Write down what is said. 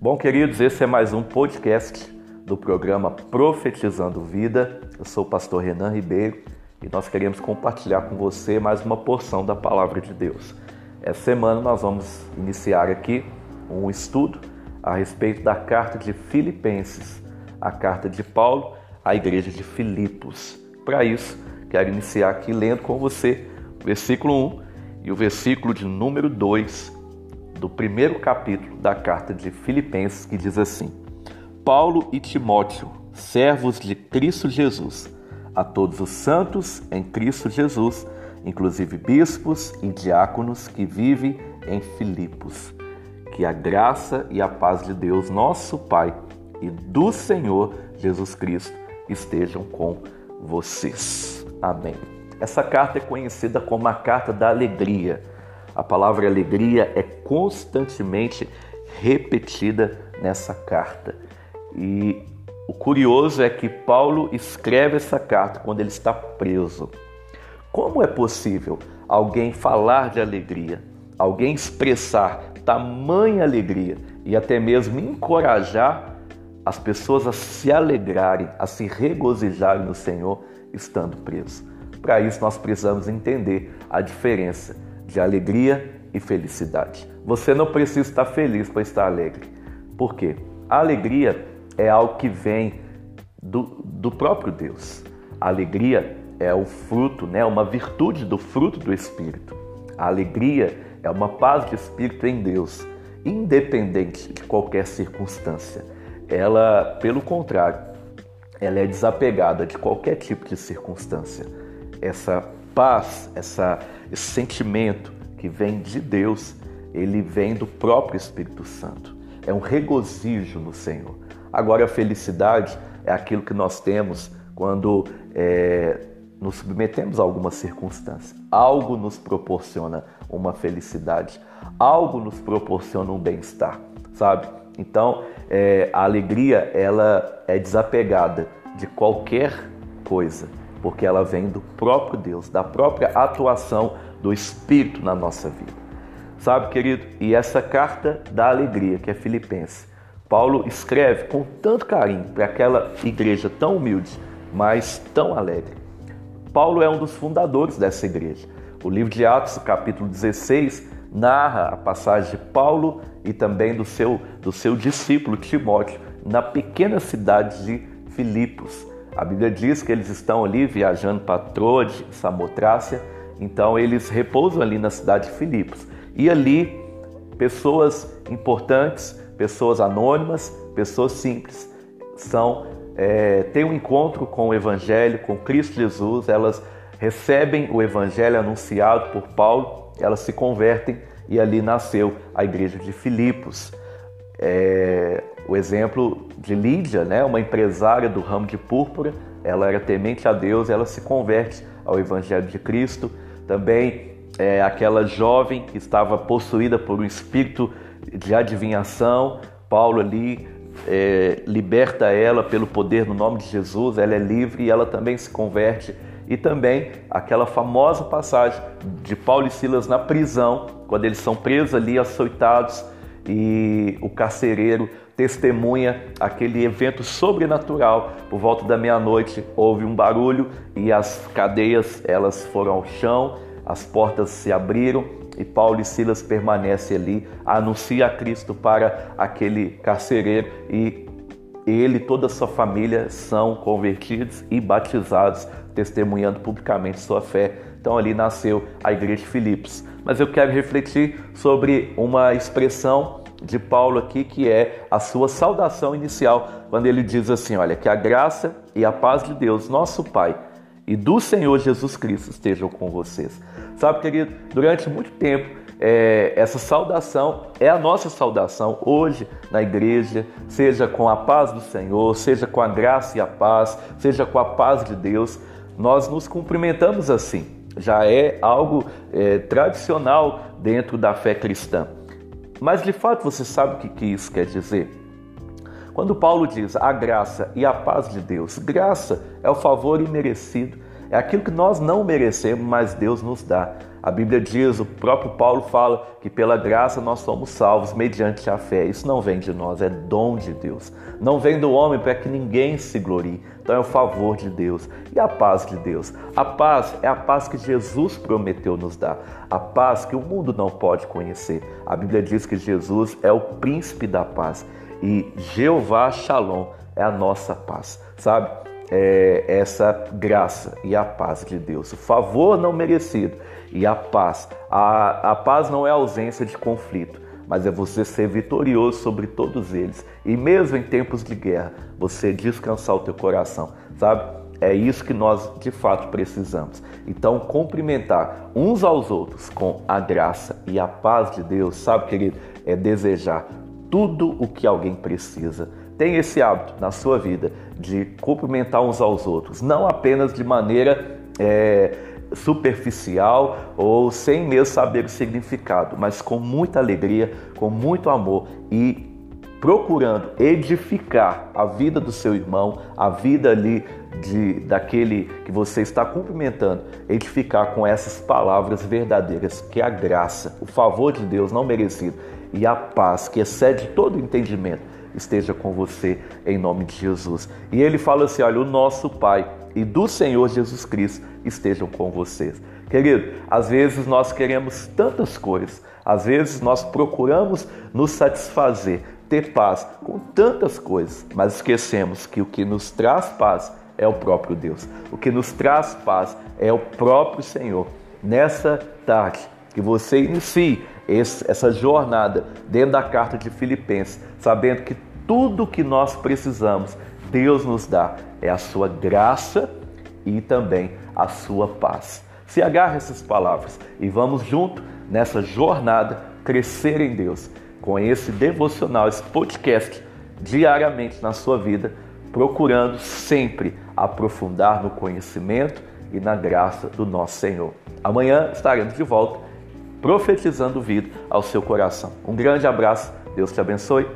Bom, queridos, esse é mais um podcast do programa Profetizando Vida. Eu sou o pastor Renan Ribeiro e nós queremos compartilhar com você mais uma porção da palavra de Deus. Essa semana nós vamos iniciar aqui um estudo a respeito da carta de Filipenses, a carta de Paulo à igreja de Filipos. Para isso, quero iniciar aqui lendo com você o versículo 1 e o versículo de número 2 do primeiro capítulo da carta de Filipenses, que diz assim: Paulo e Timóteo, servos de Cristo Jesus, a todos os santos em Cristo Jesus, inclusive bispos e diáconos que vivem em Filipos. Que a graça e a paz de Deus, nosso Pai, e do Senhor Jesus Cristo estejam com vocês. Amém. Essa carta é conhecida como a carta da alegria a palavra alegria é constantemente repetida nessa carta. E o curioso é que Paulo escreve essa carta quando ele está preso. Como é possível alguém falar de alegria, alguém expressar tamanha alegria e até mesmo encorajar as pessoas a se alegrarem, a se regozijarem no Senhor estando preso? Para isso, nós precisamos entender a diferença de alegria e felicidade. Você não precisa estar feliz para estar alegre. Por quê? A alegria é algo que vem do, do próprio Deus. A alegria é o fruto, né, uma virtude do fruto do Espírito. A alegria é uma paz de espírito em Deus, independente de qualquer circunstância. Ela, pelo contrário, ela é desapegada de qualquer tipo de circunstância. Essa paz, essa, esse sentimento que vem de Deus, ele vem do próprio Espírito Santo. É um regozijo no Senhor. Agora, a felicidade é aquilo que nós temos quando é, nos submetemos a alguma circunstância. Algo nos proporciona uma felicidade, algo nos proporciona um bem-estar, sabe? Então, é, a alegria ela é desapegada de qualquer coisa porque ela vem do próprio Deus, da própria atuação do Espírito na nossa vida. Sabe, querido? E essa carta da alegria, que é Filipenses, Paulo escreve com tanto carinho para aquela igreja tão humilde, mas tão alegre. Paulo é um dos fundadores dessa igreja. O livro de Atos, capítulo 16, narra a passagem de Paulo e também do seu, do seu discípulo Timóteo na pequena cidade de Filipos. A Bíblia diz que eles estão ali viajando para Troade, Samotrácia, então eles repousam ali na cidade de Filipos. E ali, pessoas importantes, pessoas anônimas, pessoas simples, são é, têm um encontro com o Evangelho, com Cristo Jesus, elas recebem o Evangelho anunciado por Paulo, elas se convertem e ali nasceu a igreja de Filipos. É, o exemplo de Lídia, né, uma empresária do ramo de púrpura, ela era temente a Deus, ela se converte ao Evangelho de Cristo. Também é, aquela jovem que estava possuída por um espírito de adivinhação, Paulo ali é, liberta ela pelo poder no nome de Jesus, ela é livre e ela também se converte. E também aquela famosa passagem de Paulo e Silas na prisão, quando eles são presos ali, açoitados, e o carcereiro testemunha aquele evento sobrenatural. Por volta da meia-noite houve um barulho e as cadeias elas foram ao chão, as portas se abriram e Paulo e Silas permanecem ali, anuncia a Cristo para aquele carcereiro e ele e toda a sua família são convertidos e batizados, testemunhando publicamente sua fé. Então ali nasceu a igreja de Filipos. Mas eu quero refletir sobre uma expressão de Paulo aqui, que é a sua saudação inicial, quando ele diz assim: Olha, que a graça e a paz de Deus, nosso Pai, e do Senhor Jesus Cristo estejam com vocês. Sabe, querido, durante muito tempo, é, essa saudação é a nossa saudação hoje na igreja, seja com a paz do Senhor, seja com a graça e a paz, seja com a paz de Deus. Nós nos cumprimentamos assim, já é algo é, tradicional dentro da fé cristã. Mas de fato você sabe o que isso quer dizer? Quando Paulo diz a graça e a paz de Deus, graça é o favor imerecido, É aquilo que nós não merecemos, mas Deus nos dá. A Bíblia diz, o próprio Paulo fala que pela graça nós somos salvos mediante a fé. Isso não vem de nós, é dom de Deus. Não vem do homem para que ninguém se glorie. Então é o favor de Deus e a paz de Deus. A paz é a paz que Jesus prometeu nos dar. A paz que o mundo não pode conhecer. A Bíblia diz que Jesus é o príncipe da paz e Jeová Shalom é a nossa paz, sabe? É essa graça e a paz de Deus, o favor não merecido e a paz. A, a paz não é ausência de conflito, mas é você ser vitorioso sobre todos eles. E mesmo em tempos de guerra, você descansar o teu coração, sabe? É isso que nós de fato precisamos. Então, cumprimentar uns aos outros com a graça e a paz de Deus, sabe, querido, é desejar tudo o que alguém precisa. Tem esse hábito na sua vida de cumprimentar uns aos outros, não apenas de maneira é, superficial ou sem mesmo saber o significado, mas com muita alegria, com muito amor e procurando edificar a vida do seu irmão, a vida ali de daquele que você está cumprimentando, edificar com essas palavras verdadeiras, que é a graça, o favor de Deus não merecido e a paz que excede todo entendimento esteja com você em nome de Jesus. E ele fala assim: olha, o nosso Pai e do Senhor Jesus Cristo estejam com vocês. Querido, às vezes nós queremos tantas coisas, às vezes nós procuramos nos satisfazer, ter paz com tantas coisas, mas esquecemos que o que nos traz paz é o próprio Deus. O que nos traz paz é o próprio Senhor. Nessa tarde, que você inicie esse, essa jornada dentro da carta de Filipenses, sabendo que tudo que nós precisamos, Deus nos dá. É a sua graça e também a sua paz. Se agarre essas palavras e vamos junto nessa jornada crescer em Deus com esse devocional, esse podcast diariamente na sua vida, procurando sempre aprofundar no conhecimento e na graça do nosso Senhor. Amanhã estaremos de volta profetizando vida ao seu coração. Um grande abraço, Deus te abençoe